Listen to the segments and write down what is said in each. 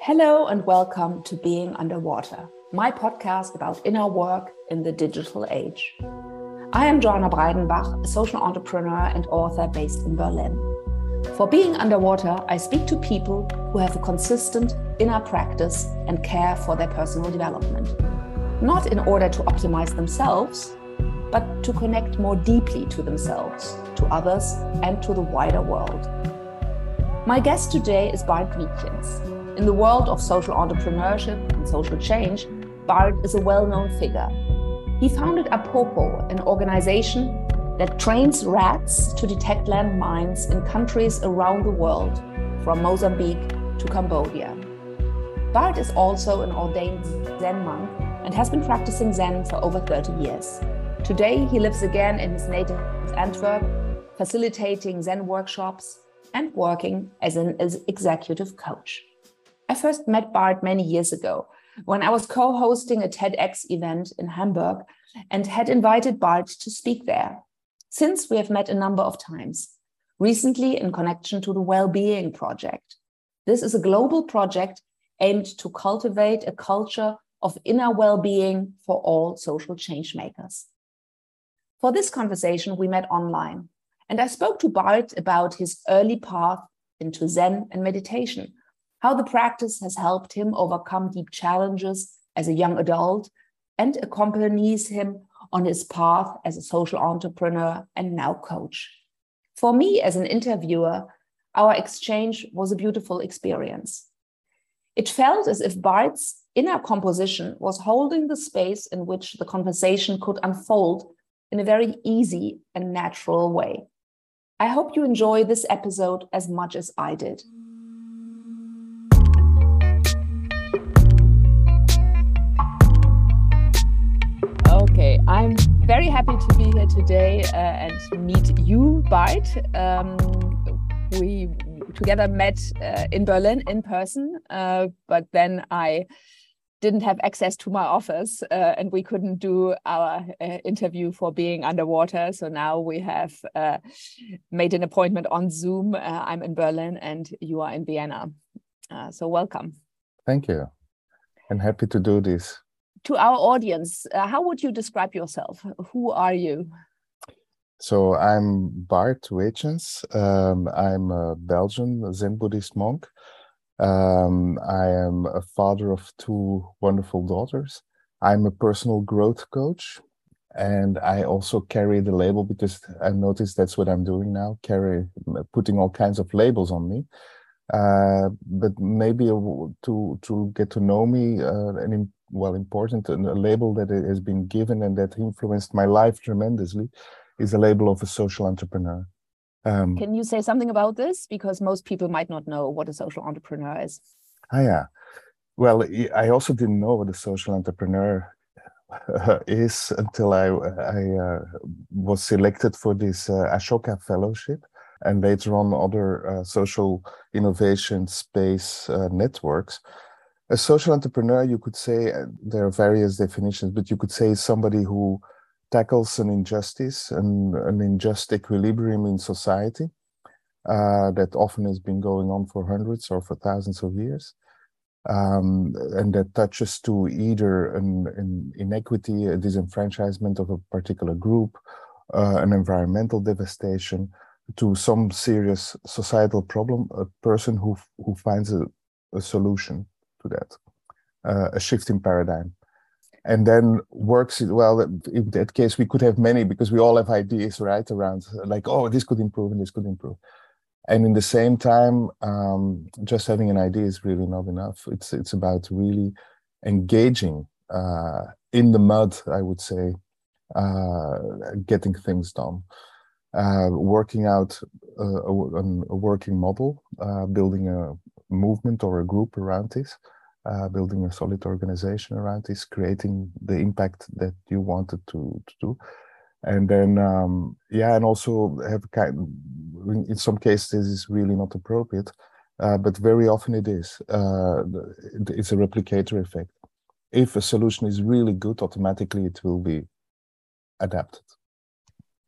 Hello and welcome to Being Underwater, my podcast about inner work in the digital age. I am Joana Breidenbach, a social entrepreneur and author based in Berlin. For Being Underwater, I speak to people who have a consistent inner practice and care for their personal development, not in order to optimize themselves, but to connect more deeply to themselves, to others, and to the wider world. My guest today is Bart Weetjens. In the world of social entrepreneurship and social change, Bart is a well known figure. He founded Apopo, an organization that trains rats to detect landmines in countries around the world, from Mozambique to Cambodia. Bart is also an ordained Zen monk and has been practicing Zen for over 30 years. Today, he lives again in his native Antwerp, facilitating Zen workshops and working as an executive coach. I first met Bart many years ago when I was co hosting a TEDx event in Hamburg and had invited Bart to speak there. Since we have met a number of times, recently in connection to the Well-Being Project. This is a global project aimed to cultivate a culture of inner well-being for all social change makers. For this conversation, we met online, and I spoke to Bart about his early path into Zen and meditation, how the practice has helped him overcome deep challenges as a young adult and accompanies him on his path as a social entrepreneur and now coach. For me, as an interviewer, our exchange was a beautiful experience. It felt as if Bart's inner composition was holding the space in which the conversation could unfold in a very easy and natural way. I hope you enjoy this episode as much as I did. Happy to be here today uh, and meet you, Bart. Um, we together met uh, in Berlin in person, uh, but then I didn't have access to my office uh, and we couldn't do our uh, interview for being underwater. So now we have uh, made an appointment on Zoom. I'm in Berlin and you are in Vienna. so welcome. Thank you. I'm happy to do this to our audience, uh, how would you describe yourself? Who are you? So I'm Bart Weetjens. Um, I'm a Belgian Zen Buddhist monk. Um, I am a father of two wonderful daughters. I'm a personal growth coach, and I also carry the label because I noticed that's what I'm doing now. Carry putting all kinds of labels on me. Uh, but maybe to to get to know me, uh, an well important and a label that it has been given and that influenced my life tremendously is a label of a social entrepreneur. Um, Can you say something about this? Because most people might not know what a social entrepreneur is. Ah, yeah. Well, I also didn't know what a social entrepreneur is until I, I uh, was selected for this uh, Ashoka Fellowship and later on other uh, social innovation space uh, networks a social entrepreneur you could say uh, there are various definitions but you could say somebody who tackles an injustice and an unjust equilibrium in society uh, that often has been going on for hundreds or for thousands of years um, and that touches to either an, an, inequity a disenfranchisement of a particular group uh, an environmental devastation to some serious societal problem a person who who finds a, a solution to that, uh, a shift in paradigm. And then works well. In that case, we could have many because we all have ideas, right? Around like, oh, this could improve and this could improve. And in the same time, um, just having an idea is really not enough. It's it's about really engaging uh, in the mud, I would say, uh, getting things done, uh, working out a, a, a working model, uh, building a movement or a group around this, uh, building a solid organization around this, creating the impact that you wanted to, to do. And then, um, yeah, and also have kind. In some cases, this is really not appropriate, uh, but very often it is. Uh, it's a replicator effect. If a solution is really good, automatically it will be adapted.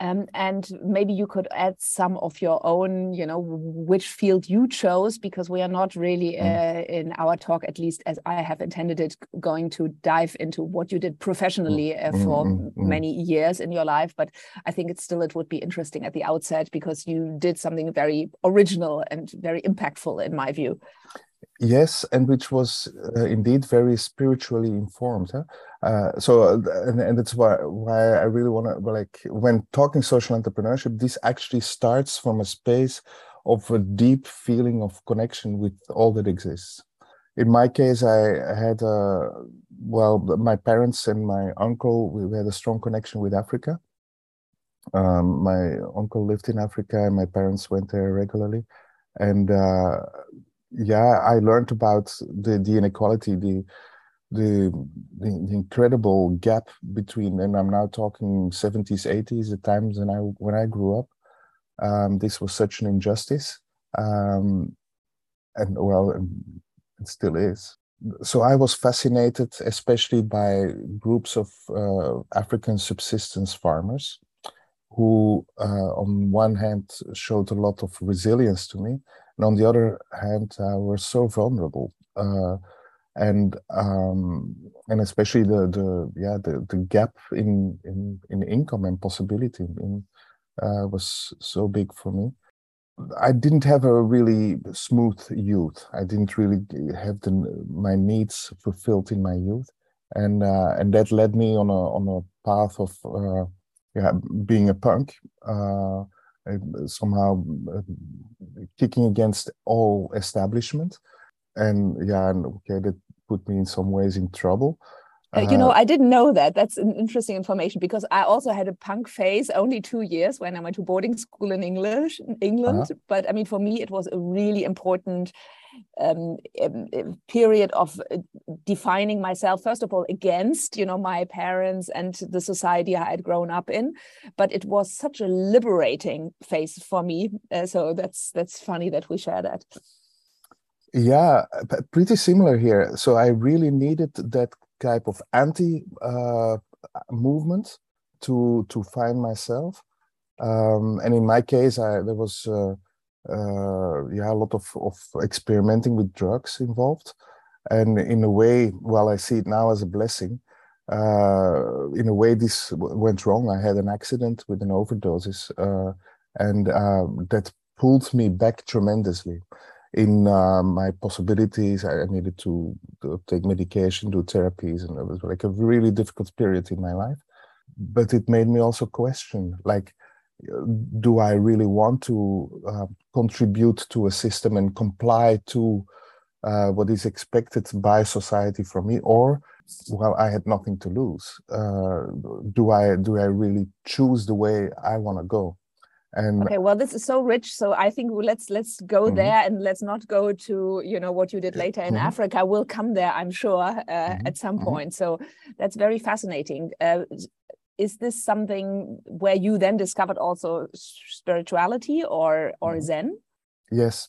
Um, and maybe you could add some of your own, you know, which field you chose, because we are not really mm. uh, in our talk, at least as I have intended it, going to dive into what you did professionally uh, mm, for mm, many years in your life. But I think it still it would be interesting at the outset because you did something very original and very impactful, in my view. Yes, and which was uh, indeed very spiritually informed. Huh? Uh, so, uh, and, and that's why why I really want to like when talking social entrepreneurship, this actually starts from a space of a deep feeling of connection with all that exists. In my case, I had a well, my parents and my uncle we had a strong connection with Africa. Um, my uncle lived in Africa, and my parents went there regularly, and uh, yeah, I learned about the, the inequality, the, the, the incredible gap between, and I'm now talking 70s, 80s, the times when I when I grew up. Um, this was such an injustice, um, and well, it still is. So I was fascinated, especially by groups of uh, African subsistence farmers, who, uh, on one hand, showed a lot of resilience to me, and on the other hand, uh, we're so vulnerable. Uh, and um, and especially the the yeah the, the gap in, in in income and possibility in, uh, was so big for me. I didn't have a really smooth youth. I didn't really have the, my needs fulfilled in my youth, and uh, and that led me on a on a path of uh, yeah being a punk. Uh, somehow uh, kicking against all establishment and yeah and okay that put me in some ways in trouble uh, you know, uh, I didn't know that. That's an interesting information because I also had a punk phase only two years when I went to boarding school in English, in England. Uh-huh. But I mean, for me, it was a really important um, period of uh, defining myself first of all against you know my parents and the society i had grown up in. But it was such a liberating phase for me uh, so that's that's funny that we share that. Yeah pretty similar here. So i really needed that type of anti uh, movement to to find myself. Um, and in my case I, there was uh, yeah, a lot of, of experimenting with drugs involved. And in a way, well, I see it now as a blessing. Uh, in a way, this went wrong. I had an accident with an overdose, uh, and uh, that pulled me back tremendously in uh, my possibilities. I needed to, to, take medication, do therapies, and it was like a really difficult period in my life. But it made me also question, like, do I really want to uh, contribute to a system and comply to uh, what is expected by society from me, or well, I had nothing to lose. Uh, do I do I really choose the way I want to go? And okay, well, this is so rich. So I think let's let's go mm -hmm. there and let's not go to you know what you did later in mm -hmm. Africa. We'll come there, I'm sure, uh, mm -hmm. at some mm-hmm. point. So that's very fascinating. Uh, is this something where you then discovered also spirituality or or mm-hmm. zen yes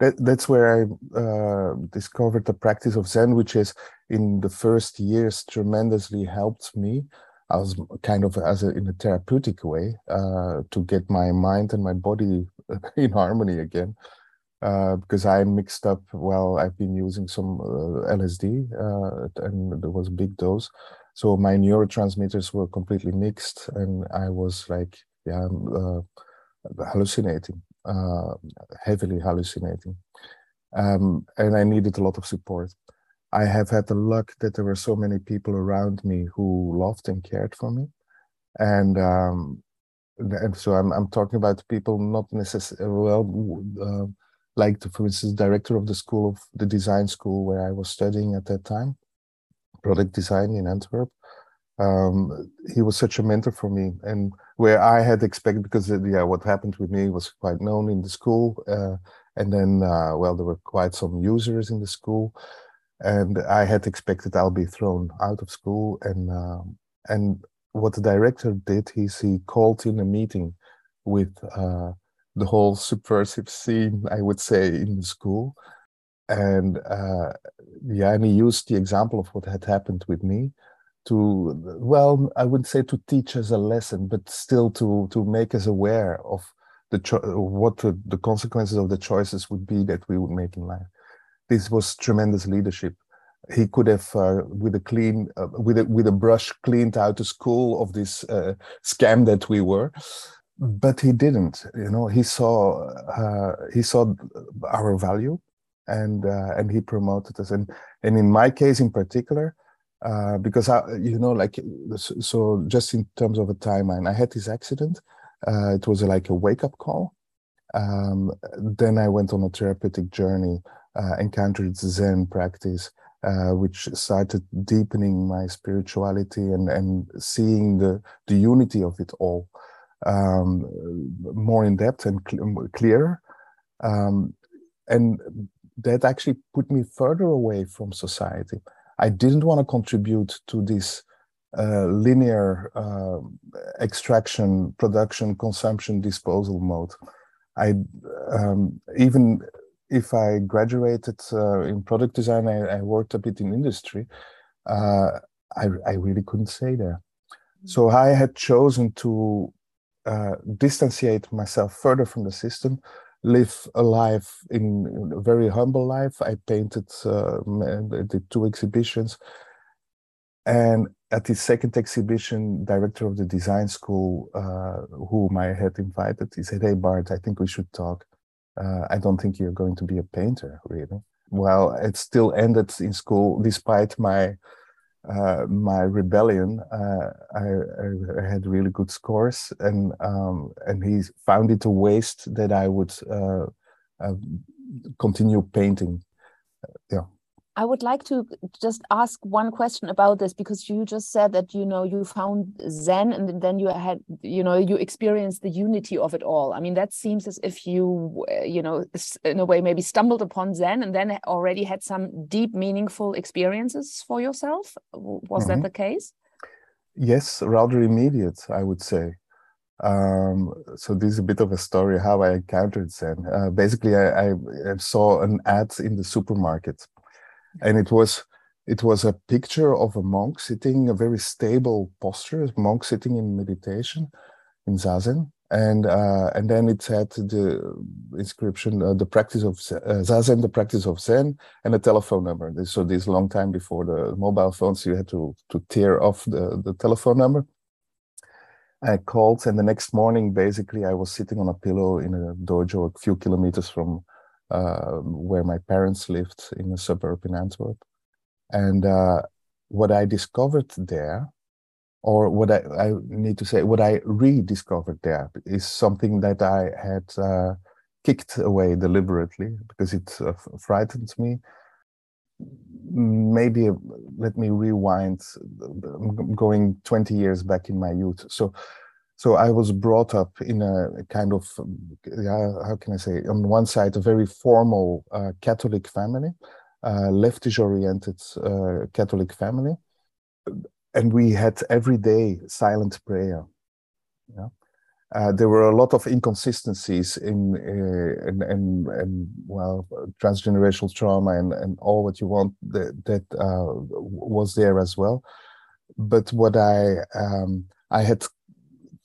that, that's where i uh, discovered the practice of zen which is in the first years tremendously helped me I was kind of as a, in a therapeutic way uh, to get my mind and my body in harmony again uh, because I mixed up. Well, I've been using some uh, LSD, uh, and there was a big dose, so my neurotransmitters were completely mixed and i was like yeah uh, hallucinating uh, heavily hallucinating. Um, and i needed a lot of support. I have had the luck that there were so many people around me who loved and cared for me. And um, and so I'm, I'm talking about people not necessarily well uh, like the, for instance director of the school of the design school where i was studying at that time product design in Antwerp. Um, he was such a mentor for me, and where I had expected because uh, yeah, what happened with me was quite known in the school, uh, and then uh, well, there were quite some users in the school, and I had expected I'll be thrown out of school, and um, and what the director did is he called in a meeting with uh, the whole subversive scene, I would say, in the school, and uh, used the example of what had happened with me to well i wouldn't say to teach us a lesson but still to to make us aware of the cho- what the, the consequences of the choices would be that we would make in life. This was tremendous leadership. He could have uh, with a clean uh, with a with a brush cleaned out the school of this uh, scam that we were but he didn't you know. He saw uh, he saw our value and uh, and he promoted us and and in my case in particular uh, because I, you know, like, so just in terms of a timeline, I had this accident. Uh, it was like a wake up call. Um, then I went on a therapeutic journey, uh, encountered Zen practice, uh, which started deepening my spirituality and, and seeing the, the unity of it all um, more in depth and cl- clearer. Um, and that actually put me further away from society. I didn't want to contribute to this uh, linear uh, extraction, production, consumption, disposal mode. I um, even if I graduated uh, in product design, I, I, worked a bit in industry. Uh, I, I, really couldn't stay there. Mm. So I had chosen to uh, distanciate myself further from the system live a life in a very humble life. I painted, uh, two exhibitions. And at the second exhibition, director of the design school, uh, whom I had invited, he said, Hey, Bart, I think we should talk. Uh, I don't think you're going to be a painter, really. Well, it still ended in school despite my uh, my rebellion, uh, I, I, had really good scores, and um, and he found it a waste that I would uh, uh continue painting. yeah. I would like to just ask one question about this because you just said that you know you found Zen and then you had you know you experienced the unity of it all. I mean that seems as if you uh, you know in a way maybe stumbled upon Zen and then already had some deep meaningful experiences for yourself. Was mm -hmm. that mm-hmm. the case? Yes, rather immediate, I would say. Um, so this is a bit of a story how I encountered Zen. Uh, basically, I, I saw an ad in the supermarket and it was it was a picture of a monk sitting a very stable posture, a monk sitting in meditation in zazen, and uh, and then it had the inscription, uh, the practice of uh, zazen, the practice of Zen, and a telephone number. So this long time before the mobile phones, you had to to tear off the the telephone number. I called, and the next morning, basically, I was sitting on a pillow in a dojo a few kilometers from uh, where my parents lived in a suburb in Antwerp. And uh, what I discovered there, or what I, I, need to say, what I rediscovered there is something that I had uh, kicked away deliberately because it uh, frightened me. Maybe let me rewind, going 20 years back in my youth. So so I was brought up in a kind of, yeah, how can I say, on one side, a very formal uh, Catholic family, uh, leftish oriented uh, Catholic family. And we had every day silent prayer. Yeah. Uh, there were a lot of inconsistencies in, uh, in, in, in, well, transgenerational trauma and, and all what you want that, that uh, was there as well. But what I, um, I had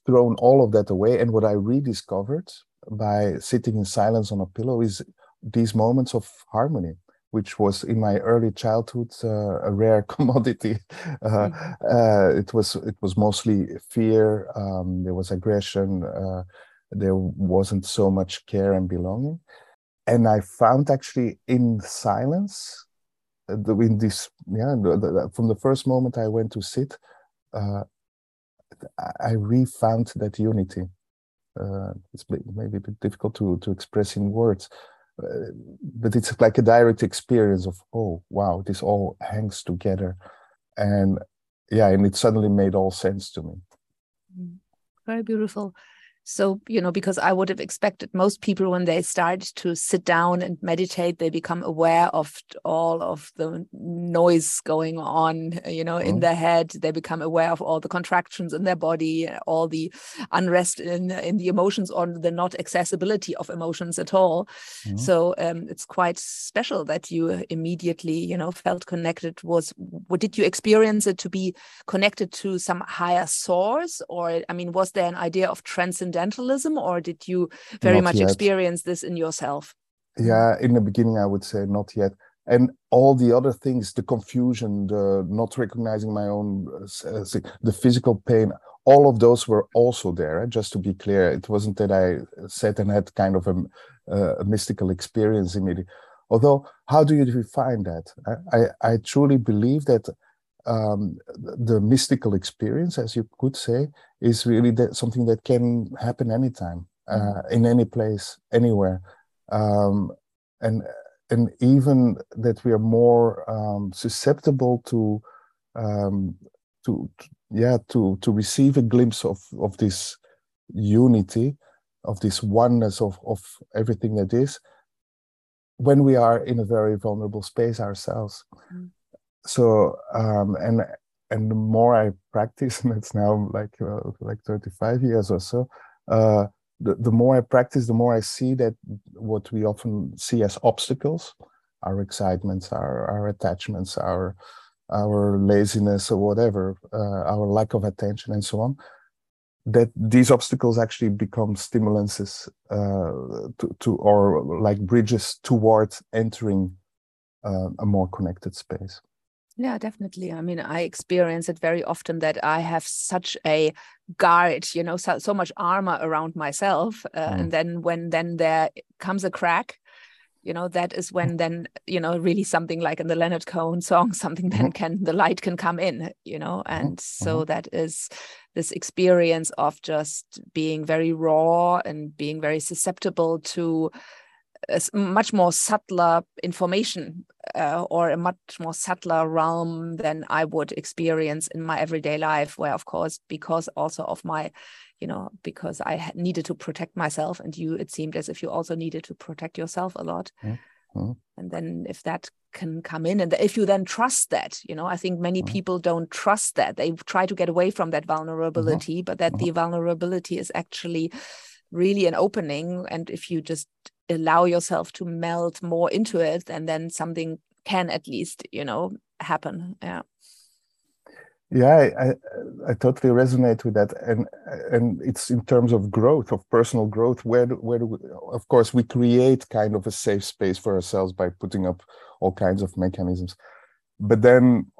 thrown all of that away. And what I rediscovered by sitting in silence on a pillow is these moments of harmony, which was in my early childhood uh, a rare commodity. Uh, mm-hmm. uh, it was it was mostly fear. Um, there was aggression. Uh, there wasn't so much care and belonging. And I found actually in silence, uh, in this yeah, from the first moment I went to sit, uh, I refound that unity. Uh, it's maybe a bit difficult to, to express in words, uh, but it's like a direct experience of, oh, wow, this all hangs together. And yeah, and it suddenly made all sense to me. Mm, very beautiful. So you know because i would have expected most people when they start to sit down and meditate they become aware of all of the noise going on you know mm. in mm-hmm. their head they become aware of all the contractions in their body all the unrest in in the emotions or the not accessibility of emotions at all mm. so um, it's quite special that you immediately you know felt connected was what did you experience it to be connected to some higher source or i mean was there an idea of transcendence transcendentalism, or did you very not much yet. experience this in yourself? Yeah, in the beginning, I would say not yet. And all the other things, the confusion, the not recognizing my own, uh, the physical pain, all of those were also there. Eh? Just to be clear, it wasn't that I sat and had kind of a, uh, a mystical experience immediately. Although, how do you define that? I, I, I truly believe that um, the mystical experience, as you could say, is really that something that can happen anytime, uh, mm-hmm. in any place, anywhere, um, and and even that we are more um, susceptible to, um, to, to yeah to to receive a glimpse of of this unity, of this oneness of of everything that is, when we are in a very vulnerable space ourselves. Mm so um, and and the more I practice, and it's now like uh, like 35 years or so, uh, the, the more I practice, the more I see that what we often see as obstacles, our excitements, our our attachments, our our laziness or whatever, uh, our lack of attention and so on, that these obstacles actually become stimulances uh, to, to or like bridges towards entering uh, a more connected space. Yeah, definitely. I mean, I experience it very often that I have such a guard, you know, so, so much armor around myself. Uh, mm. And then when then there comes a crack, you know, that is when then, you know, really something like in the Leonard Cohen song, something then mm-hmm. can, the light can come in, you know. Mm-hmm. And so mm-hmm. that is this experience of just being very raw and being very susceptible to a much more subtler information uh, or a much more subtler realm than I would experience in my everyday life, where, of course, because also of my, you know, because I needed to protect myself, and you, it seemed as if you also needed to protect yourself a lot. Mm-hmm. And then if that can come in, and if you then trust that, you know, I think many mm-hmm. people don't trust that. They try to get away from that vulnerability, mm-hmm. but that the mm-hmm. vulnerability is actually really an opening. And if you just allow yourself to melt more into it and then something can at least you know happen. Yeah. Yeah I, I, I totally resonate with that. And and it's in terms of growth of personal growth where where do we, of course we create kind of a safe space for ourselves by putting up all kinds of mechanisms. But then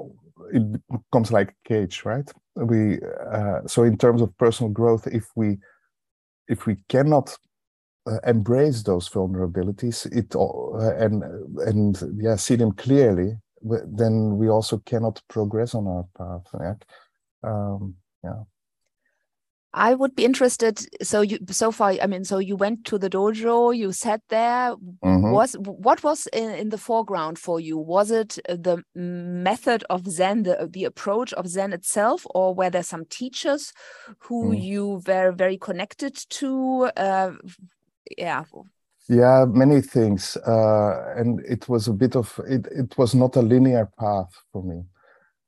it becomes like a cage right? We uh, so in terms of personal growth if we if we cannot uh, embrace those vulnerabilities it uh, and and yeah see them clearly then we also cannot progress on our path yeah, um, yeah. I would be interested. So you so far, I mean, so you went to the dojo, you sat there. Mm -hmm. Was what was in, in, the foreground for you? Was it the method of Zen, the the approach of Zen itself, or were there some teachers who mm. you were very connected to? Uh, yeah. Yeah many things uh, and it was a bit of it it was not a linear path for me.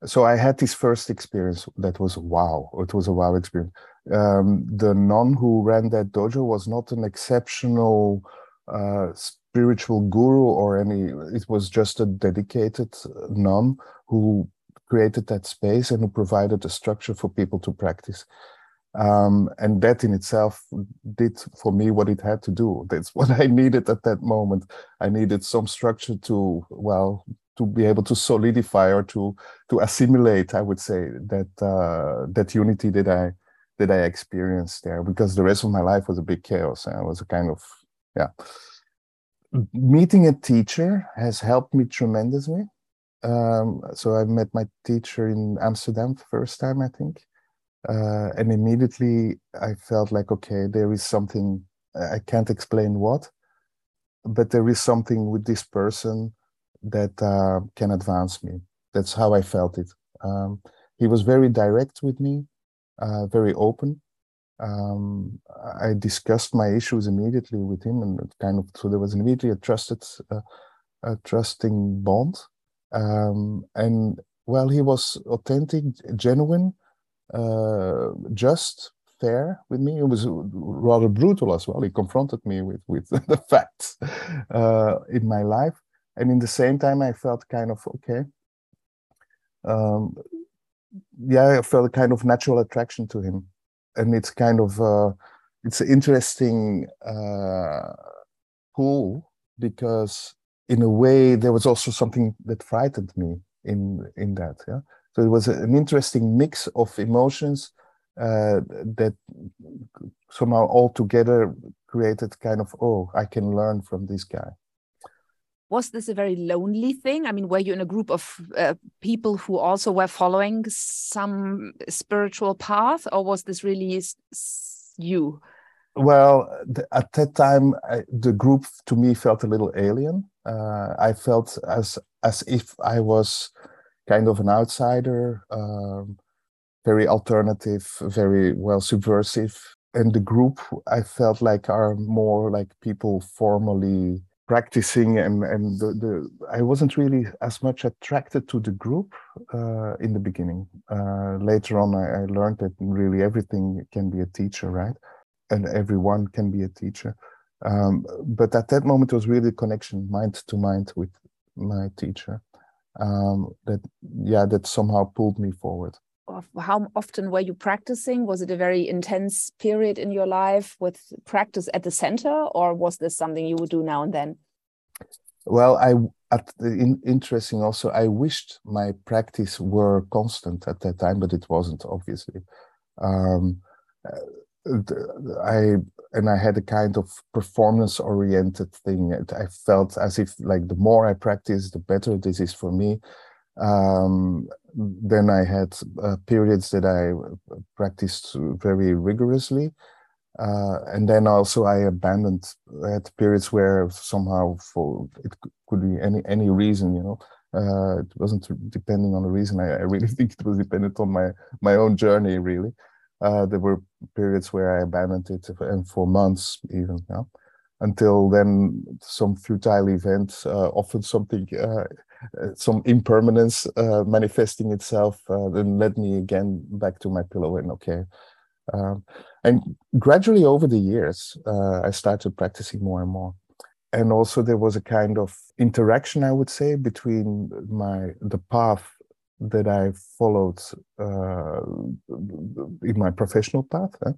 So i had this first experience that was wow. It was a wow experience. Um, the nun who ran that dojo was not an exceptional uh, spiritual guru or any it was just a dedicated nun who created that space and who provided a structure for people to practice um, and that in itself did for me what it had to do. That's what I needed at that moment. I needed some structure to, well, to be able to solidify or to to assimilate. I would say that uh, that unity that I that I experienced there, because the rest of my life was a big chaos. I was a kind of yeah. Meeting a teacher has helped me tremendously. Um, so I met my teacher in Amsterdam first time, I think uh, and immediately I felt like, okay, there is something I can't explain what, but there is something with this person that uh, can advance me. That's how I felt it. Um, he was very direct with me, uh, very open, um, I discussed my issues immediately with him, and kind of so there was immediately a trusted, uh, a trusting bond. Um, and well, he was authentic, genuine, uh, just, fair with me. It was rather brutal as well. He confronted me with with the facts uh, in my life, and in the same time, I felt kind of okay. Um, yeah, I felt a kind of natural attraction to him and it's kind of uh, it's an interesting uh, pool because in a way there was also something that frightened me in in that yeah so it was an interesting mix of emotions uh, that somehow all together created kind of oh i can learn from this guy was this a very lonely thing? I mean, were you in a group of uh, people who also were following some spiritual path, or was this really you? Well, at that time, I, the group to me felt a little alien. Uh, I felt as as if I was kind of an outsider, um, very alternative, very well subversive. And the group, I felt like are more like people formally practicing and and the, the I wasn't really as much attracted to the group uh, in the beginning. Uh, later on, I, I, learned that really everything can be a teacher, right? And everyone can be a teacher. Um, but at that moment, it was really a connection, mind to mind, with my teacher. Um, that yeah, that somehow pulled me forward how often were you practicing? Was it a very intense period in your life with practice at the center, or was this something you would do now and then? Well, I at in, interesting also. I wished my practice were constant at that time, but it wasn't obviously. Um, uh, I and I had a kind of performance oriented thing. I felt as if like the more I practice, the better this is for me. Um, then I had uh, periods that I uh, practiced very rigorously. Uh, and then also I abandoned at periods where somehow for it could be any any reason, you know, uh, it wasn't depending on the reason. I, I, really think it was dependent on my my own journey. Really, uh, there were periods where I abandoned it, and for months even. Until then, some futile event, uh, often something uh, some impermanence uh, manifesting itself uh, then led me again back to my pillow and okay um, and gradually over the years i started practicing more and more and also there was a kind of interaction i would say between my the path that i followed uh, in my professional path eh?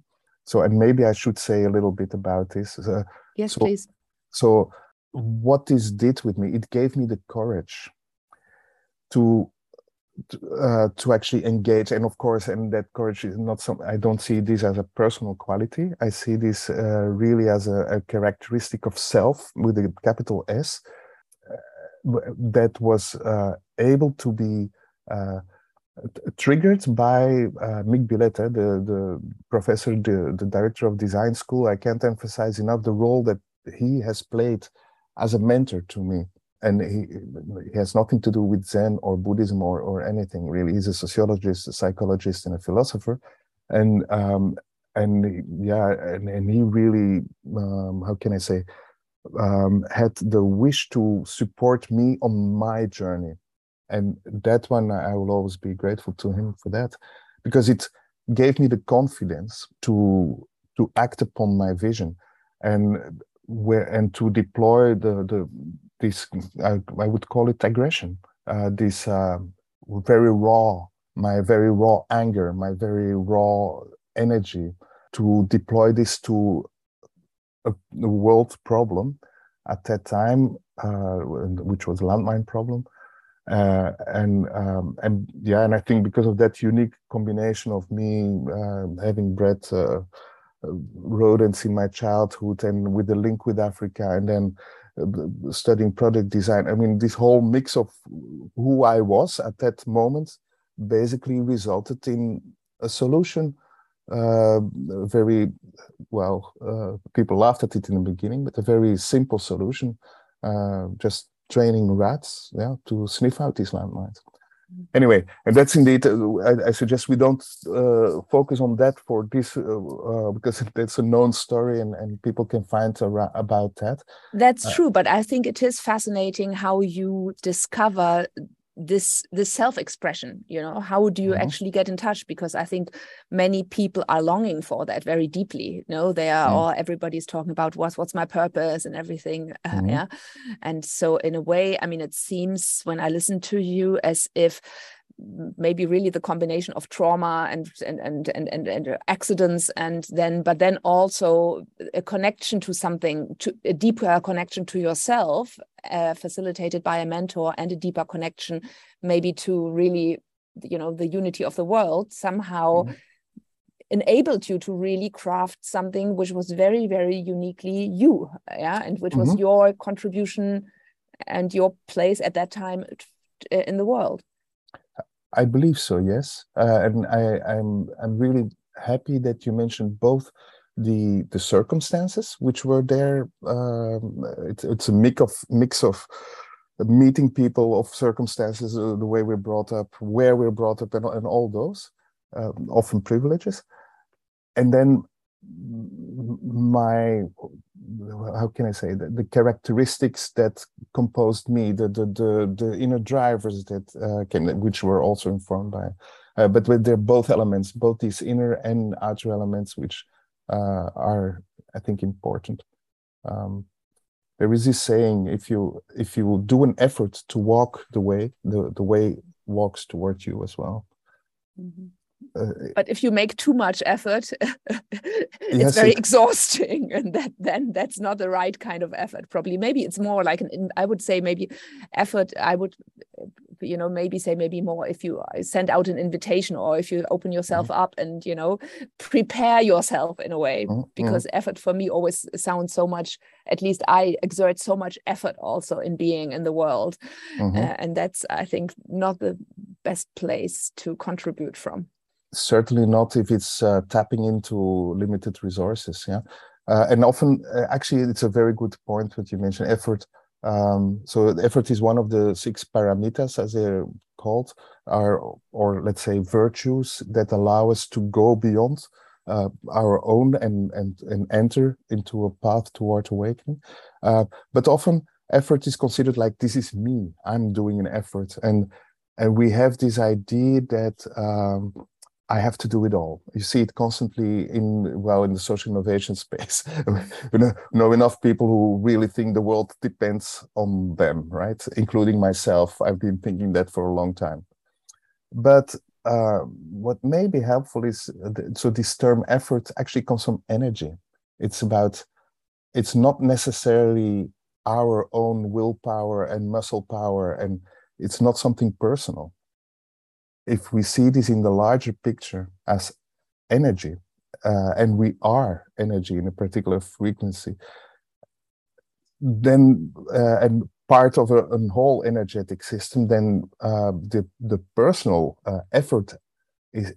so and maybe i should say a little bit about this uh, yes so, please so what this did with me it gave me the courage to uh, to actually engage and of course and that courage is not some i don't see this as a personal quality i see this uh, really as a, a, characteristic of self with a capital s uh, that was uh, able to be triggered by uh, Mick Billette, the, the professor, the, the director of design school. I can't emphasize enough the role that he has played as a mentor to me and he, he, has nothing to do with Zen or Buddhism or, or anything really. He's a sociologist, a psychologist, and a philosopher, and um, and yeah, and, and he really, um, how can I say, um, had the wish to support me on my journey, and that one I will always be grateful to him for that, because it gave me the confidence to to act upon my vision, and where and to deploy the the this I, I would call it aggression uh, this uh, very raw my very raw anger my very raw energy to deploy this to a, a world problem at that time uh, which was landmine problem uh, and um, and yeah and I think because of that unique combination of me uh, having bred uh, rodents in my childhood and with the link with Africa and then uh, studying product design. I mean, this whole mix of who I was at that moment basically resulted in a solution. Uh, very well, uh, people laughed at it in the beginning, but a very simple solution, just training rats, yeah, to sniff out these landmines. anyway, and that's indeed. Uh, I, I, suggest we don't uh, focus on that for this uh, uh because it's a known story, and, and people can find about that. That's uh, true, but I think it is fascinating how you discover this this self-expression you know? How do you mm-hmm. actually get in touch? Because i think many people are longing for that very deeply you know? They are mm-hmm. all everybody's talking about what's what's my purpose and everything uh, yeah? And so in a way i mean it seems when i listen to you as if maybe really the combination of trauma and and and and and, and accidents and then but then also a connection to something to a deeper connection to yourself uh, facilitated by a mentor and a deeper connection maybe to really you know the unity of the world somehow mm-hmm. enabled you to really craft something which was very very uniquely you yeah and which mm-hmm. was your contribution and your place at that time in the world I believe so, yes. Uh, and I, I'm I'm really happy that you mentioned both the the circumstances which were there. Um, it's it's a mix of mix of meeting people of circumstances, uh, the way we're brought up, where we're brought up, and, and all those, um, often privileges, and then my how can I say the, the characteristics that composed me, the the the, the inner drivers that uh, can, which were also informed by, uh, but with they're both elements, both these inner and outer elements, which uh, are I think important. Um, there is this saying: if you if you do an effort to walk the way, the the way walks towards you as well. Mm -hmm. Uh, but if you make too much effort it's yes, very it, exhausting and that then that's not the right kind of effort probably maybe it's more like an i would say maybe effort i would you know maybe say maybe more if you uh, send out an invitation or if you open yourself mm -hmm. up and you know prepare yourself in a way mm -hmm. because effort for me always sounds so much at least i exert so much effort also in being in the world mm -hmm. uh, and that's i think not the best place to contribute from certainly not if it's uh, tapping into limited resources yeah. Uh, and often uh, actually it's a very good point what you mentioned effort um, so effort is one of the six paramitas as they're called are or let's say virtues that allow us to go beyond uh, our own and and and enter into a path toward awakening. Uh, but often effort is considered like this is me. I'm doing an effort. And and we have this idea that um, I have to do it all. You see it constantly in well in the social innovation space. you know, know enough people who really think the world depends on them, right? Including myself. I've been thinking that for a long time. But uh, what may be helpful is so this term effort actually comes from energy. It's about it's not necessarily our own willpower and muscle power, and it's not something personal if we see this in the larger picture as energy, uh, and we are energy in a particular frequency, then uh, and part of a, whole energetic system, then uh, the the personal uh, effort is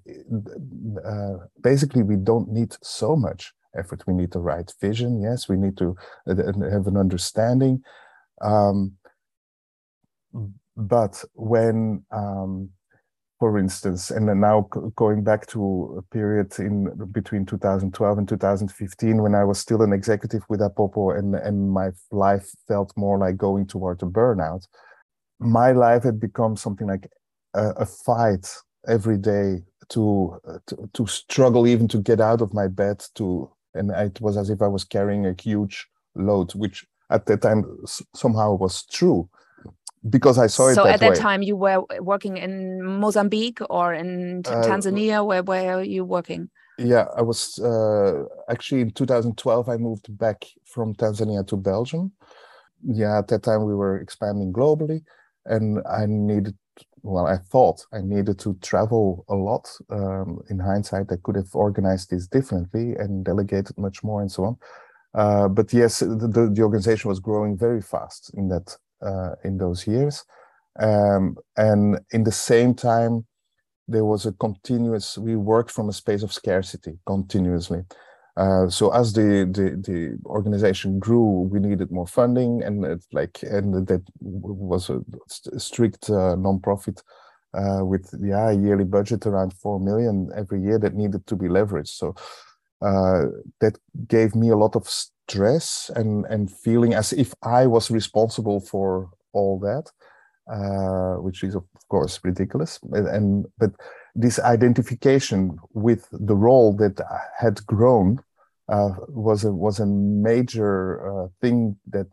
uh, basically we don't need so much effort. We need the right vision. Yes, we need to uh, have an understanding. Um, but when um, for instance, and now going back to a period in between 2012 and 2015, when I was still an executive with Apopo and, and my life felt more like going toward a burnout, my life had become something like a, a fight every day to, to, to struggle even to get out of my bed to, and it was as if I was carrying a huge load, which at that time somehow was true because I saw it. So that at that way. time, you were working in Mozambique or in uh, Tanzania. Where were you working? Yeah, I was uh, actually in 2012. I moved back from Tanzania to Belgium. Yeah, at that time we were expanding globally, and I needed. Well, I thought I needed to travel a lot. Um, in hindsight, I could have organized this differently and delegated much more and so on. Uh, but yes, the, the, organization was growing very fast in that in those years. Um, and in the same time, there was a continuous, we worked from a space of scarcity continuously. Uh, so as the, the, the organization grew, we needed more funding, and it, like and that was a strict uh, nonprofit uh, with yeah a yearly budget around four million every year that needed to be leveraged. So uh, that gave me a lot of stress and and feeling as if I was responsible for all that, uh, which is of course ridiculous. And, and but this identification with the role that had grown uh, was a was a major uh, thing that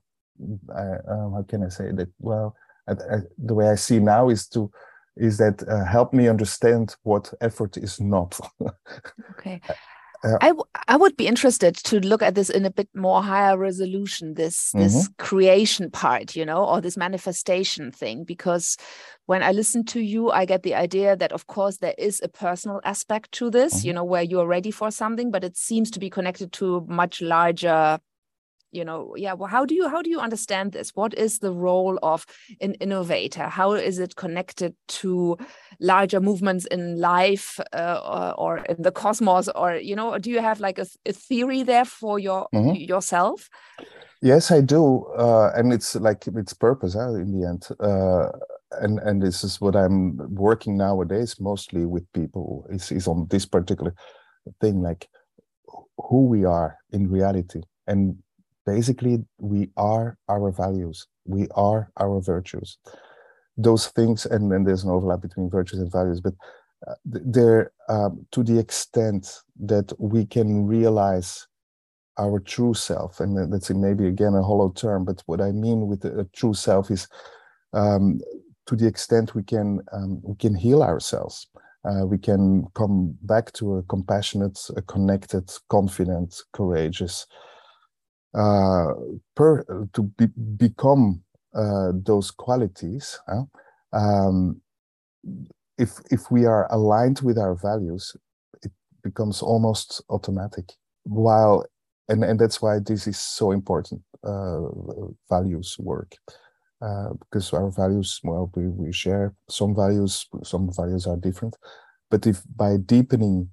uh, how can I say that well I, I, the way I see now is to is that uh, help me understand what effort is not. okay. Uh, I, I would be interested to look at this in a bit more higher resolution this this mm -hmm. creation part you know or this manifestation thing because when i listen to you i get the idea that of course there is a personal aspect to this mm -hmm. you know where you're ready for something but it seems to be connected to much larger you know yeah well how do you how do you understand this? What is the role of an innovator? How is it connected to larger movements in life uh, or, or, in the cosmos or you know do you have like a, a theory there for your mm -hmm. yourself? Yes i do uh, and it's like its purpose huh, in the end uh, and and this is what i'm working nowadays mostly with people is, is on this particular thing like who we are in reality and basically we are our values. We are our virtues. Those things and then there's an overlap between virtues and values but uh, they're um, to the extent that we can realize our true self and let's that's maybe again a hollow term but what i mean with a true self is um, to the extent we can um, we can heal ourselves. Uh, we can come back to a compassionate a connected confident courageous uh, per, to be, become uh, those qualities, um, if if we are aligned with our values, it becomes almost automatic. While and and that's why this is so important. Uh, values work. Uh, because our values, well, we, we share some values, some values are different. But if by deepening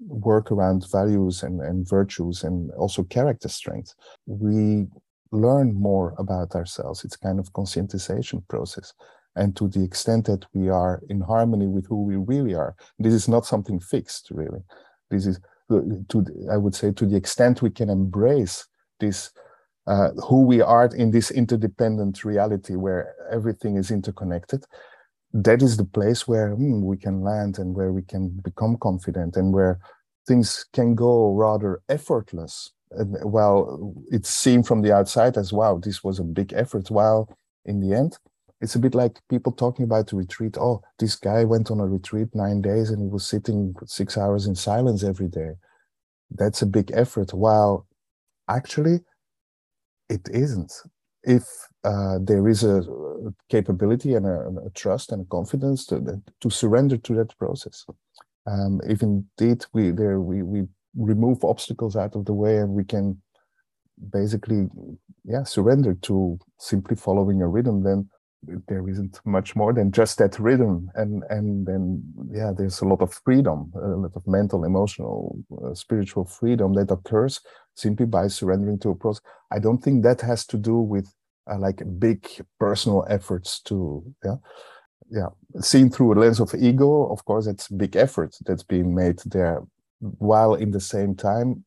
work around values and, and virtues and also character strength, we learn more about ourselves. It's kind of conscientization process. And to the extent that we are in harmony with who we really are, this is not something fixed, really. This is, uh, to I would say, to the extent we can embrace this, uh, who we are in this interdependent reality where everything is interconnected, that is the place where hmm, we can land and where we can become confident and where things can go rather effortless. And well, it seemed from the outside as wow, this was a big effort. While in the end, it's a bit like people talking about the retreat. Oh, this guy went on a retreat nine days and he was sitting six hours in silence every day. That's a big effort. While actually, it isn't. If uh, there is a capability and a, a, trust and a confidence to, to surrender to that process. Um, if indeed we there we, we remove obstacles out of the way and we can basically yeah surrender to simply following a rhythm then there isn't much more than just that rhythm and and then yeah there's a lot of freedom a lot of mental emotional uh, spiritual freedom that occurs simply by surrendering to a process. I don't think that has to do with uh, like big personal efforts to yeah yeah seen through a lens of ego of course it's big effort that's being made there. While in the same time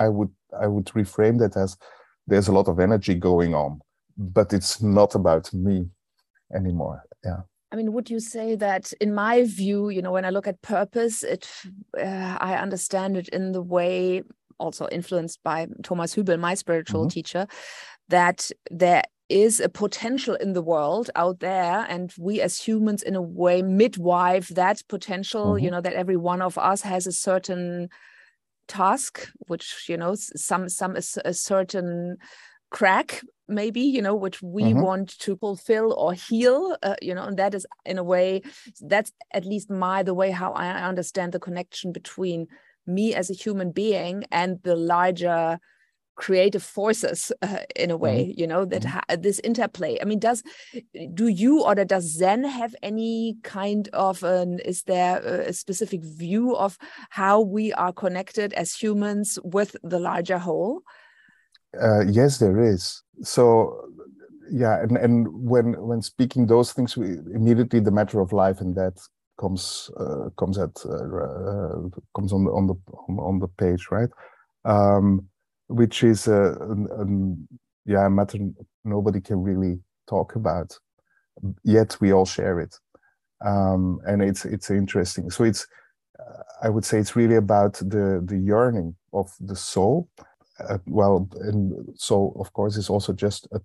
i would i would reframe that as there's a lot of energy going on but it's not about me anymore yeah. I mean, would you say that, in my view, you know, when I look at purpose, it uh, I understand it in the way, also influenced by Thomas Hübl, my spiritual mm -hmm. teacher, that there is a potential in the world out there and we as humans in a way midwife that potential mm-hmm. you know that every one of us has a certain task which you know some some a, certain crack maybe you know which we mm-hmm. want to fulfill or heal uh, you know and that is in a way that's at least my the way how i understand the connection between me as a human being and the larger creative forces uh, in a way mm -hmm. you know that mm-hmm. this interplay i mean does do you or does zen have any kind of an is there a specific view of how we are connected as humans with the larger whole uh, yes there is so yeah and and when when speaking those things we immediately the matter of life and death comes uh, comes at uh, uh comes on the on the on the page right? Um which is a, a, a yeah a matter nobody can really talk about yet we all share it. Um and it's it's interesting. So it's uh, i would say it's really about the the yearning of the soul. Uh, well and so of course it's also just a,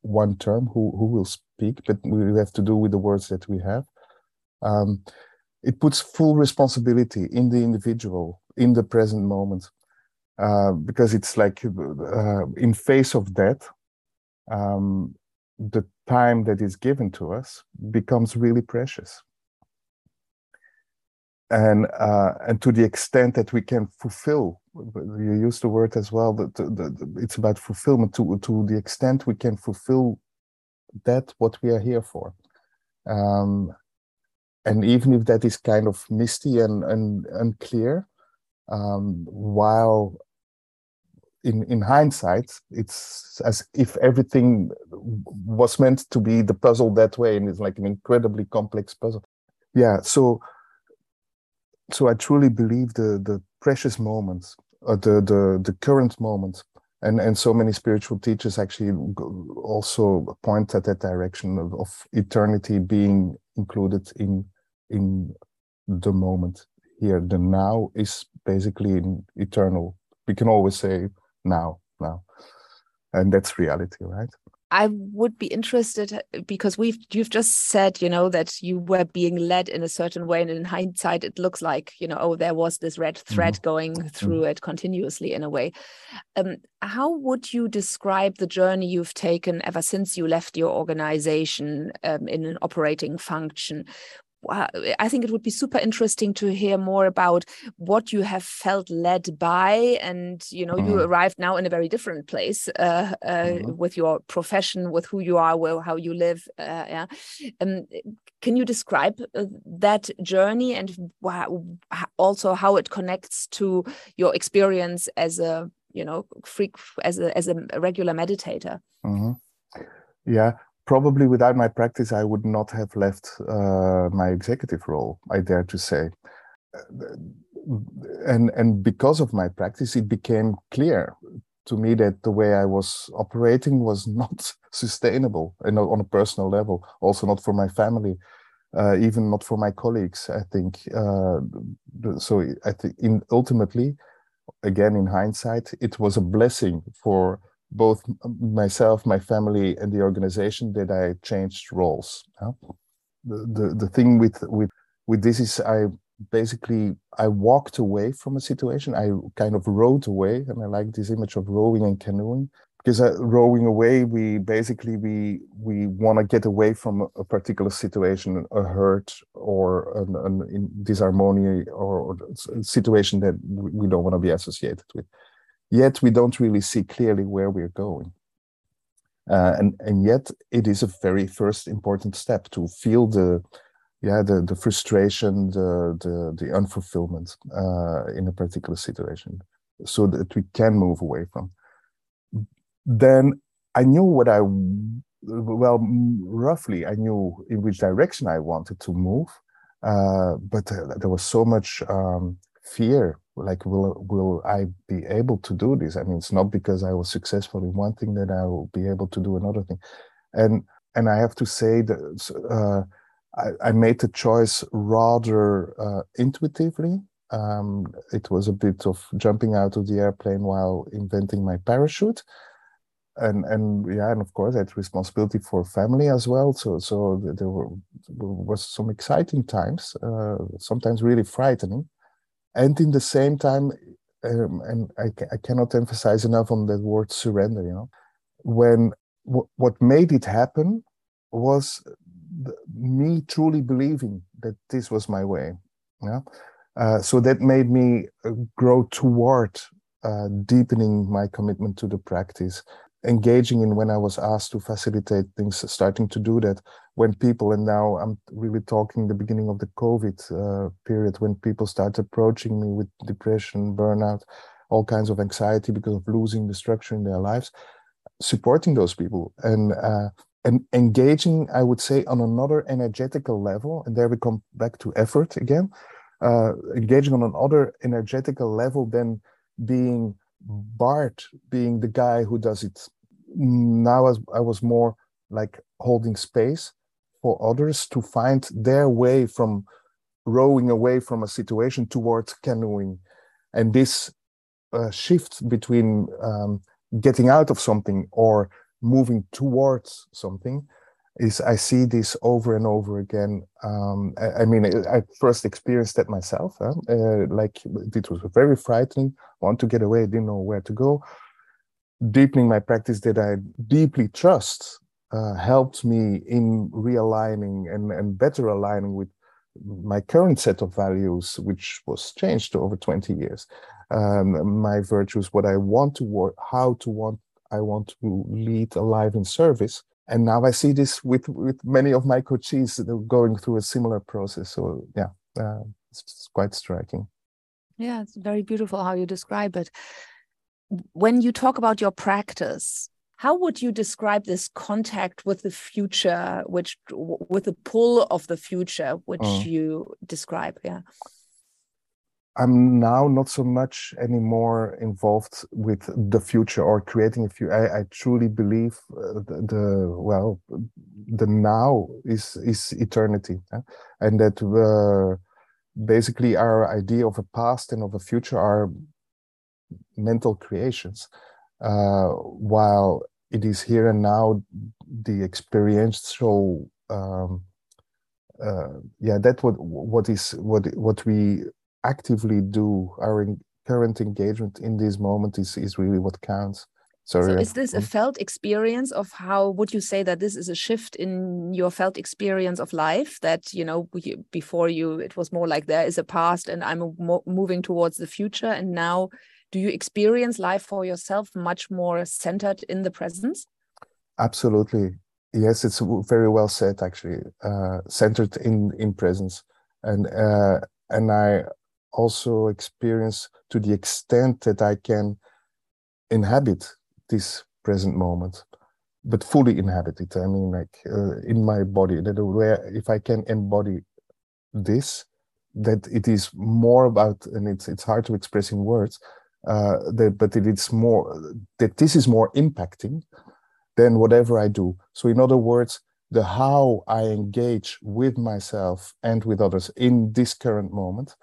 one term who who will speak but we have to do with the words that we have um, it puts full responsibility in the individual in the present moment uh, because it's like uh, in face of death um, the time that is given to us becomes really precious. And uh, and to the extent that we can fulfill you use the word as well that it's about fulfillment to to the extent we can fulfill that what we are here for. Um, and even if that is kind of misty and, and unclear um, while in in hindsight it's as if everything was meant to be the puzzle that way and it's like an incredibly complex puzzle. Yeah so so I truly believe the the precious moments, uh, the the the current moments, and and so many spiritual teachers actually also point at that direction of, of eternity being included in in the moment here. The now is basically eternal. We can always say now, now, and that's reality, right? I would be interested because we've you've just said you know that you were being led in a certain way, and in hindsight, it looks like you know oh there was this red thread mm -hmm. going through mm -hmm. it continuously in a way. Um, how would you describe the journey you've taken ever since you left your organization um, in an operating function? I think it would be super interesting to hear more about what you have felt led by, and you know, mm. you arrived now in a very different place uh, uh, mm. with your profession, with who you are, well, how you live. Uh, yeah, um, can you describe uh, that journey and also how it connects to your experience as a you know freak as a as a regular meditator? Mm -hmm. Yeah, probably without my practice, I would not have left uh, my executive role, I dare to say. And, and because of my practice, it became clear to me that the way I was operating was not sustainable and on a personal level, also not for my family, uh, even not for my colleagues, I think. Uh, so I think in ultimately, again, in hindsight, it was a blessing for both myself, my family, and the organization that I changed roles. Yeah? The, the the thing with with with this is I basically I walked away from a situation. I kind of rowed away, and I like this image of rowing and canoeing because uh, rowing away, we basically we we want to get away from a, particular situation, a hurt or an, an disharmony or, or a situation that we don't want to be associated with yet we don't really see clearly where we're going. Uh, and and yet it is a very first important step to feel the yeah the the frustration the the the unfulfillment uh, in a particular situation so that we can move away from then i knew what i well roughly i knew in which direction i wanted to move uh, but uh, there was so much um, fear like will will i be able to do this? I mean it's not because i was successful in one thing that i will be able to do another thing. And and i have to say that uh, I, I, made the choice rather uh, intuitively. Um, it was a bit of jumping out of the airplane while inventing my parachute. And and yeah and of course i had responsibility for family as well. So so there were was some exciting times uh, sometimes really frightening and in the same time um, and I, I cannot emphasize enough on that word surrender you know. When w- what made it happen was me truly believing that this was my way yeah uh, so that made me uh, grow toward uh, deepening my commitment to the practice engaging in when I was asked to facilitate things, starting to do that when people, and now I'm really talking the beginning of the COVID uh, period, when people start approaching me with depression, burnout, all kinds of anxiety because of losing the structure in their lives, supporting those people and uh, and engaging, I would say, on another energetical level. And there we come back to effort again. Uh, engaging on another energetical level than being Bart, being the guy who does it. Now as I was more like holding space for others to find their way from rowing away from a situation towards canoeing. And this uh, shift between um, getting out of something or moving towards something is I see this over and over again. Um, I, I, mean, I first experienced that myself. Huh? Uh, like it was very frightening. I Want to get away, I didn't know where to go. Deepening my practice that I deeply trust uh, helped me in realigning and, and better aligning with my current set of values, which was changed over 20 years. Um, my virtues, what I want to work, how to want, I want to lead a life in service. And now I see this with, with many of my coaches going through a similar process. So yeah, uh, it's, it's quite striking. Yeah, it's very beautiful how you describe it. When you talk about your practice, how would you describe this contact with the future which with the pull of the future which mm. you describe yeah i'm now not so much anymore involved with the future or creating a future. I, I truly believe uh, the, the, well the now is is eternity and that uh, basically our idea of a past and of a future are mental creations uh, while it is here and now the experiential um, uh, yeah that what what is what what we actively do our in, current engagement in this moment is is really what counts. Sorry. So is this a felt experience of how would you say that this is a shift in your felt experience of life that you know before you it was more like there is a past and I'm moving towards the future and now do you experience life for yourself much more centered in the presence? Absolutely. Yes it's very well said actually uh, centered in in presence. And uh, and i also experience to the extent that i can inhabit this present moment but fully inhabit it i mean like uh, in my body that where if i can embody this that it is more about and it's it's hard to express in words uh, that, but it's more that this is more impacting than whatever I do. So, in other words, the how I engage with myself and with others in this current moment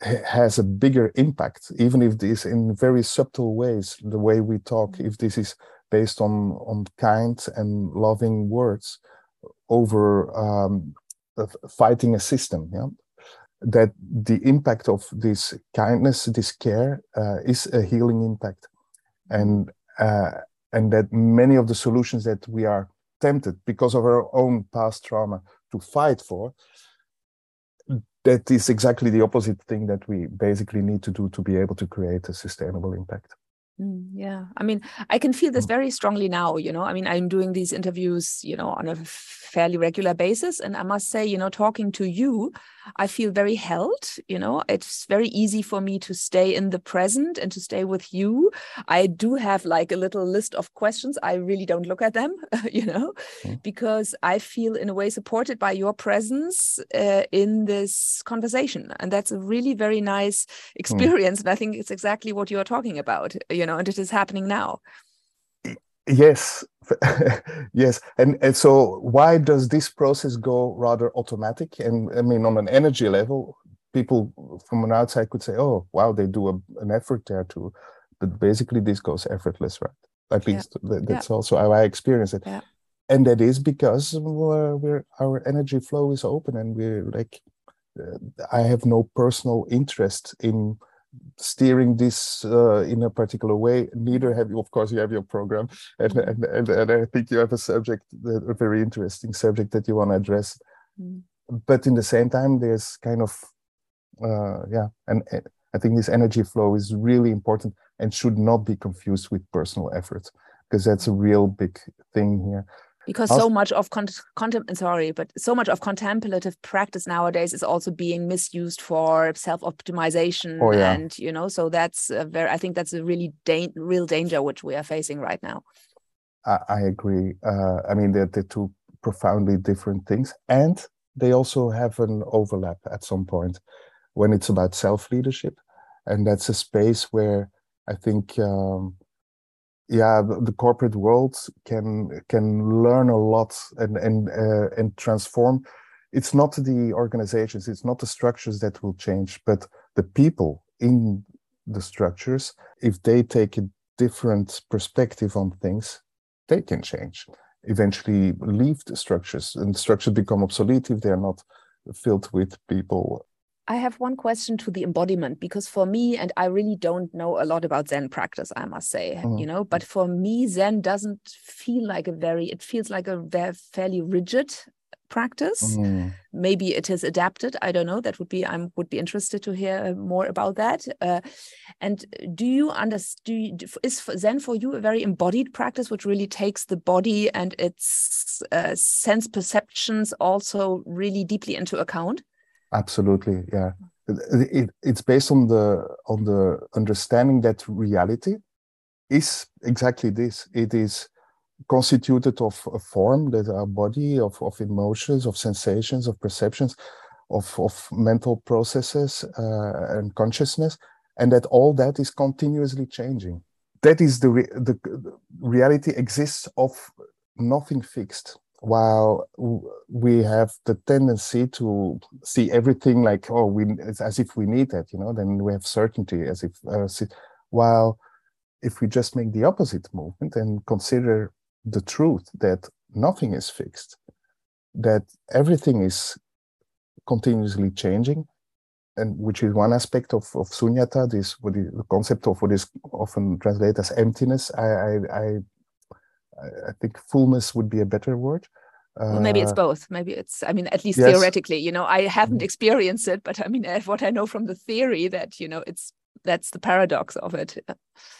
has a bigger impact, even if this in very subtle ways, the way we talk, if this is based on on kind and loving words over um, fighting a system. Yeah? that the impact of this kindness, this care, uh, is a healing impact, and uh, and that many of the solutions that we are tempted because of our own past trauma to fight for, that is exactly the opposite thing that we basically need to do to be able to create a sustainable impact. Mm, yeah, I mean, I can feel this mm. very strongly now. You know, I mean, I'm doing these interviews, you know, on a fairly regular basis, and I must say, you know, talking to you, I feel very held. You know, it's very easy for me to stay in the present and to stay with you. I do have like a little list of questions. I really don't look at them, you know, mm. because I feel in a way supported by your presence uh, in this conversation, and that's a really very nice mm. experience. Mm. And I think it's exactly what you are talking about. You know, and it is happening now. Yes, yes, and and so why does this process go rather automatic? And I mean, on an energy level, people from an outside could say, "Oh, wow, they do a, an effort there too," but basically, this goes effortless, right? At least yeah. that's yeah. also how I experience it. Yeah. And that is because we're, we're, our energy flow is open, and we're like, uh, I have no personal interest in steering this uh, in a particular way. Neither have you, of course, you have your program, and and, and, and I think you have a subject, a very interesting subject that you want to address. Mm. But in the same time, there's kind of, uh, yeah, and I think this energy flow is really important and should not be confused with personal effort because that's a real big thing here because so much of content sorry but so much of contemplative practice nowadays is also being misused for self-optimization oh, yeah. and you know so that's a very i think that's a really da real danger which we are facing right now I, I agree. Uh, I mean, they're, they're two profoundly different things, and they also have an overlap at some point when it's about self leadership, and that's a space where I think. Um, yeah the, corporate world can can learn a lot and and uh, and transform. It's not the organizations it's not the structures that will change but the people in the structures if they take a different perspective on things they can change. Eventually leave the structures and structures become obsolete if they're not filled with people I have one question to the embodiment because for me, and I really don't know a lot about Zen practice, I must say, mm. you know, but for me, Zen doesn't feel like a very, it feels like a very fairly rigid practice. Mm. Maybe it is adapted. I don't know. That would be, I would be interested to hear more about that. Uh, and do you understand, is Zen for you a very embodied practice, which really takes the body and its uh, sense perceptions also really deeply into account? Absolutely, yeah. It, it, it's based on the on the understanding that reality is exactly this. It is constituted of a form that our body of, of emotions, of sensations, of perceptions, of, of mental processes uh, and consciousness, and that all that is continuously changing. That is the, re- the, the reality exists of nothing fixed while we have the tendency to see everything like oh we as if we need that you know then we have certainty as if uh, while if we just make the opposite movement and consider the truth that nothing is fixed that everything is continuously changing and which is one aspect of, of sunyata this what is the concept of what is often translated as emptiness i i, I I think fullness would be a better word. well, maybe it's uh, both. Maybe it's, I mean, at least yes. theoretically, you know, I haven't mm-hmm. experienced it, but I mean, what I know from the theory that, you know, it's, that's the paradox of it. Uh,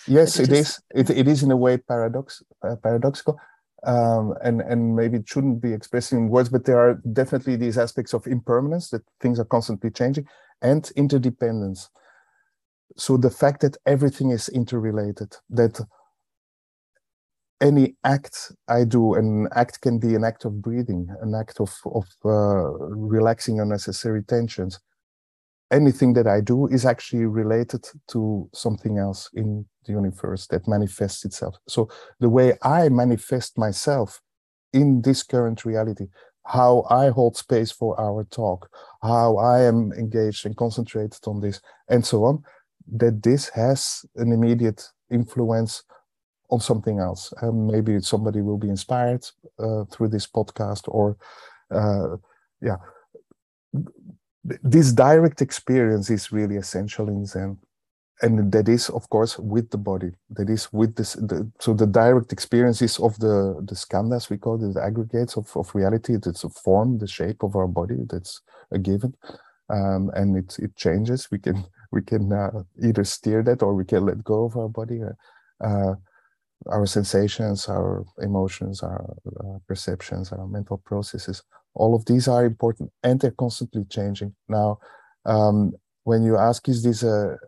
yes, it, it is. It, it is in a way paradox, uh, paradoxical. Um, and and maybe it shouldn't be expressed in words, but there are definitely these aspects of impermanence that things are constantly changing, and interdependence. So the fact that everything is interrelated, that any act I do, an act can be an act of breathing, an act of, of uh, relaxing unnecessary tensions. Anything that I do is actually related to something else in the universe that manifests itself. So the way I manifest myself in this current reality, how I hold space for our talk, how I am engaged and concentrated on this, and so on, that this has an immediate influence on something else. Um, maybe somebody will be inspired uh, through this podcast, or uh, yeah, this direct experience is really essential in Zen, and that is, of course, with the body. That is with this. The, so the direct experiences of the the skandhas we call it, the aggregates of of reality. It's a form, the shape of our body. That's a given. Um, and it it changes. We can we can uh, either steer that or we can let go of our body. Uh, our sensations, our emotions, our uh, perceptions, our mental processes, all of these are important and they're constantly changing. Now, um, when you ask, is this a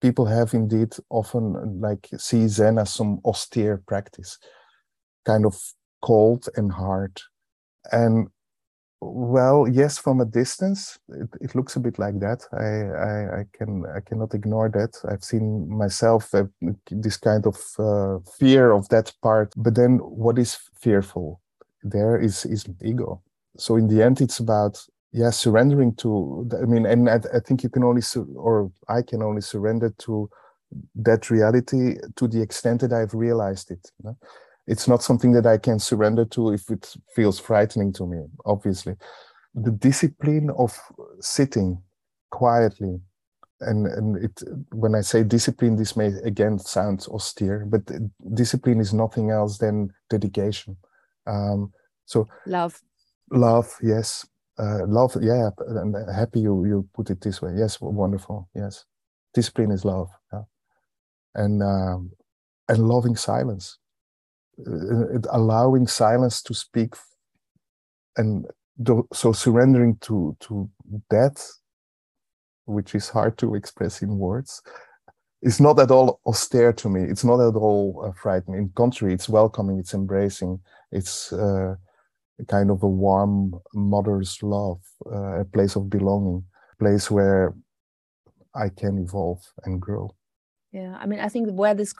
people have indeed often like see Zen as some austere practice, kind of cold and hard. And well, yes, from a distance, it, it looks a bit like that. I, I, I, can I cannot ignore that. I've seen myself uh, this kind of uh, fear of that part. But then, what is fearful? There is is ego. So in the end, it's about yeah surrendering to. I mean, and I, I think you can only or I can only surrender to that reality to the extent that I've realized it. You know? It's not something that I can surrender to if it feels frightening to me, obviously. The discipline of sitting quietly, and, and it when I say discipline, this may again sound austere, but discipline is nothing else than dedication. Um, so love, love, yes, uh, love, yeah. And happy you you put it this way. Yes, wonderful. Yes, discipline is love, yeah. and um, and loving silence allowing silence to speak and so surrendering to to that which is hard to express in words it's not at all austere to me. It's not at all uh, frightening. In contrary, it's welcoming. It's embracing. It's uh, a kind of a warm mother's love, uh, a place of belonging, a place where I can evolve and grow. Yeah, I mean, I think where this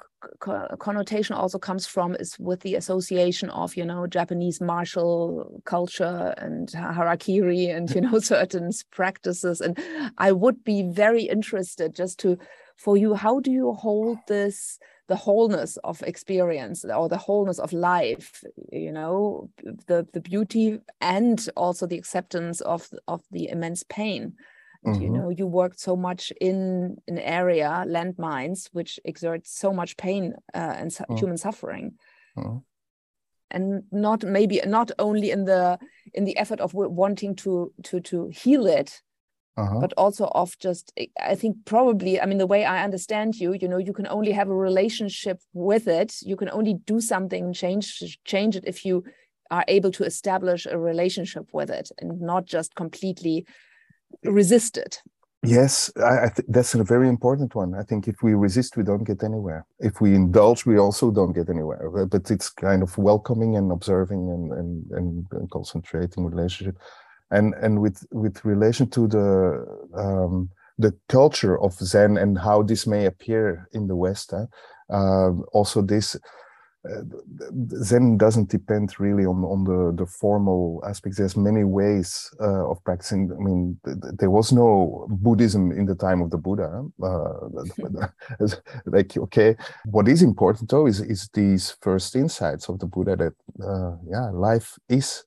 connotation also comes from is with the association of, you know, Japanese martial culture and harakiri and, you know, certain practices. And I would be very interested just to, for you, how do you hold this, the wholeness of experience or the wholeness of life, you know, the, the beauty and also the acceptance of, of the immense pain? Mm-hmm. You know, you worked so much in an area, landmines, which exerts so much pain uh, and su mm-hmm. human suffering. Mm-hmm. And not maybe not only in the in the effort of wanting to to to heal it, uh-huh. but also of just i think probably i mean the way i understand you you know you can only have a relationship with it you can only do something change change it if you are able to establish a relationship with it and not just completely resist it. Yes I, I th- that's a very important one. I think if we resist we don't get anywhere. If we indulge we also don't get anywhere. But it's kind of welcoming and observing and and, and, and concentrating relationship. And and with with relation to the um, the culture of zen and how this may appear in the west uh, also this uh, Zen doesn't depend really on on the the formal aspects. There's many ways uh, of practicing. I mean, th- th- there was no Buddhism in the time of the Buddha. Uh, like, okay, what is important though is is these first insights of the Buddha that uh, yeah, life is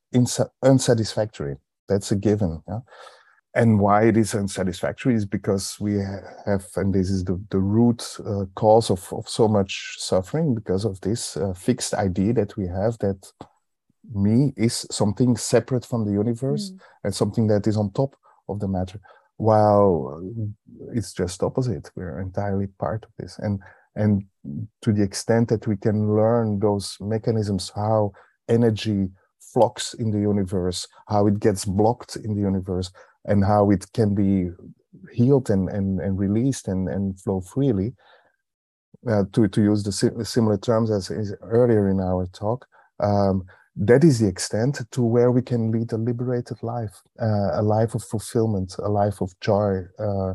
unsatisfactory. That's a given. Yeah? And why it is unsatisfactory is because we have and this is the, the root uh, cause of, of so much suffering because of this uh, fixed idea that we have that me is something separate from the universe mm. and something that is on top of the matter while it's just opposite we're entirely part of this and and to the extent that we can learn those mechanisms how energy flux in the universe how it gets blocked in the universe and how it can be healed and, and, and released and, and flow freely. Uh, to, to use the si- similar terms as, as, earlier in our talk, um, that is the extent to where we can lead a liberated life, uh, a life of fulfillment, a life of joy, uh,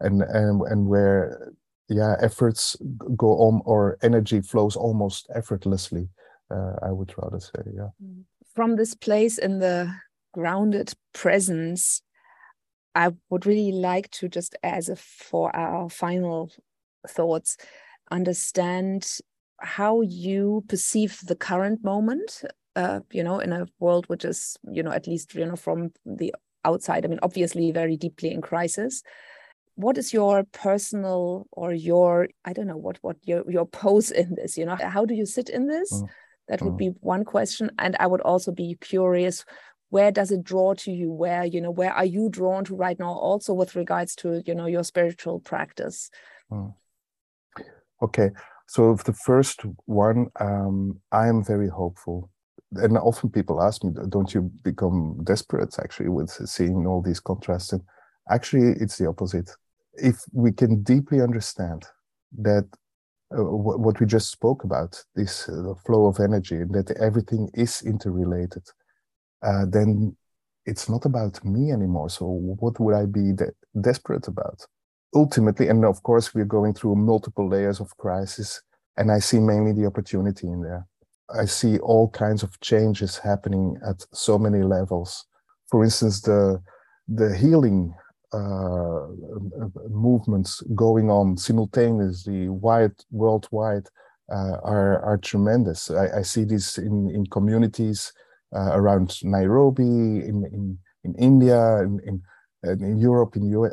and, and and where yeah efforts go on or energy flows almost effortlessly. Uh, I would rather say yeah. From this place in the grounded presence, I would really like to just, as a for our final thoughts, understand how you perceive the current moment. Uh, you know, in a world which is, you know, at least you know from the outside. I mean, obviously very deeply in crisis. What is your personal or your I don't know what what your your pose in this? You know, how do you sit in this? Mm. That would mm. be one question, and I would also be curious where does it draw to you? Where you know where are you drawn to right now also with regards to you know your spiritual practice? Mm. okay so the first one um, i am very hopeful. And often people ask me don't you become desperate actually with seeing all these contrasts? And actually it's the opposite. If we can deeply understand that uh, what we just spoke about this uh, flow of energy and that everything is interrelated uh, then it's not about me anymore. So what would I be de- desperate about? Ultimately, and of course, we're going through multiple layers of crisis, and I see mainly the opportunity in there. I see all kinds of changes happening at so many levels. For instance, the the healing uh, movements going on simultaneously, wide worldwide, uh, are are tremendous. I, I see this in in communities uh, around Nairobi, in, in, in India, in, in, in Europe, in US,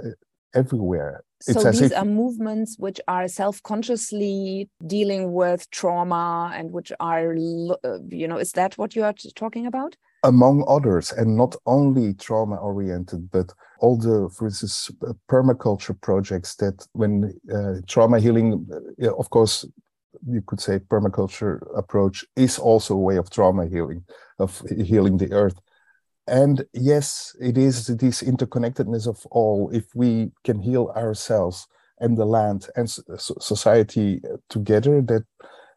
everywhere. It's so these if, are movements which are self-consciously dealing with trauma and which are, uh, you know, is that what you are talking about? Among others, and not only trauma-oriented, but all the, for instance, permaculture projects that when uh, trauma healing, uh, of course, you could say permaculture approach is also a way of trauma healing, of healing the earth. And yes, it is this interconnectedness of all. If we can heal ourselves and the land and society together that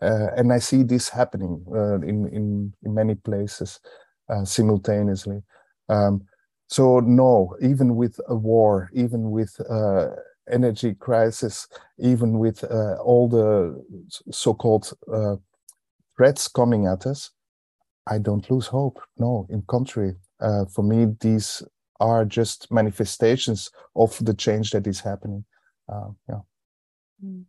uh, and i see this happening uh, in, in in many places uh, simultaneously um, so no even with a war even with uh, energy crisis even with uh, all the so-called uh, threats coming at us i don't lose hope no in contrary for me these are just manifestations of the change that is happening. Uh, yeah. Mm.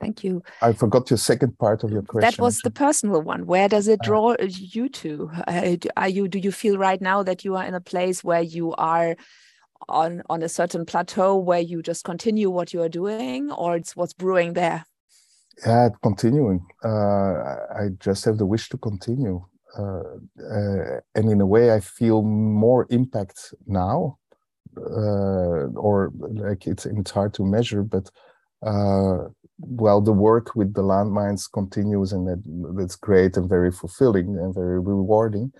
Thank you. I forgot your second part of your question. That was the personal one. Where does it uh, draw uh, you to? Uh, are you? Do you feel right now that you are in a place where you are on on a certain plateau where you just continue what you are doing, or it's what's brewing there? Yeah, continuing. Uh, I just have the wish to continue. Uh, uh, and in a way, I feel more impact now, uh, or like it's it's hard to measure, but well, the work with the landmines continues, and that, that's great and very fulfilling and very rewarding.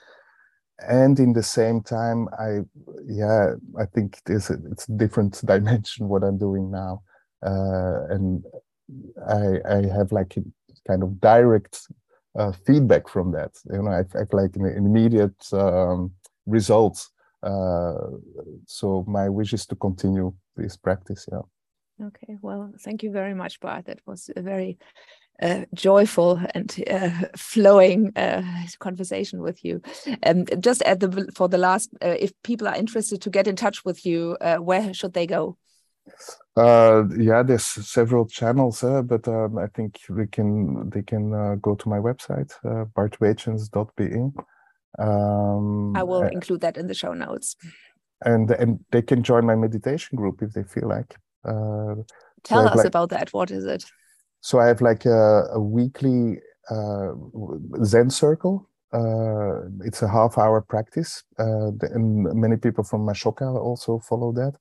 And in the same time i yeah i think it's a, it's a different dimension what i'm doing now. Uh, and i i have like a kind of direct uh, feedback from that. You know, I, I like an immediate um, results. Uh, so my wish is to continue this practice. Yeah. Okay. Well, thank you very much, Bart. That was a very uh, joyful and uh, flowing uh, conversation with you. Um, just at the for the last, uh, if people are interested to get in touch with you, uh, where should they go? Uh, yeah, there's several channels, uh, but um, I think they can they can uh, go to my website, uh, bartweetjens.be. Um, I will include that in the show notes. And and they can join my meditation group if they feel like. Uh, Tell so us like, about that. What is it? So I have like a, a weekly uh, Zen circle. Uh, it's a half hour practice, uh, and many people from Ashoka also follow that.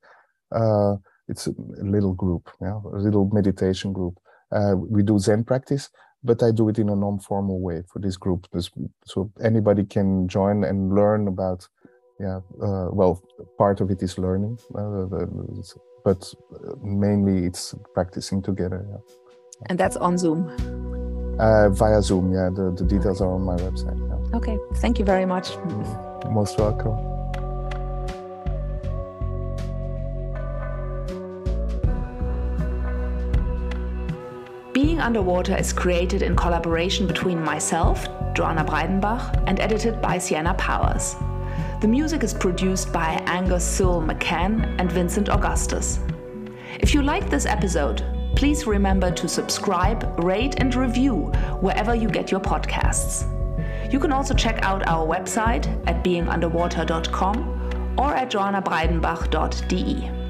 It's a little group, yeah, a little meditation group. Uh, we do Zen practice, but I do it in a non-formal way for this group, so anybody can join and learn about. Yeah, uh, well, part of it is learning, uh, but mainly it's practicing together. Yeah. And that's on Zoom. Uh, via Zoom, yeah. The, the details are on my website. Yeah. Okay, thank you very much. Most welcome. Being Underwater is created in collaboration between myself, Joana Breidenbach, and edited by Sienna Powers. The music is produced by Angus Sewell McCann and Vincent Augustus. If you like this episode, please remember to subscribe, rate, and review wherever you get your podcasts. You can also check out our website at beingunderwater.com or at joanabreidenbach.de.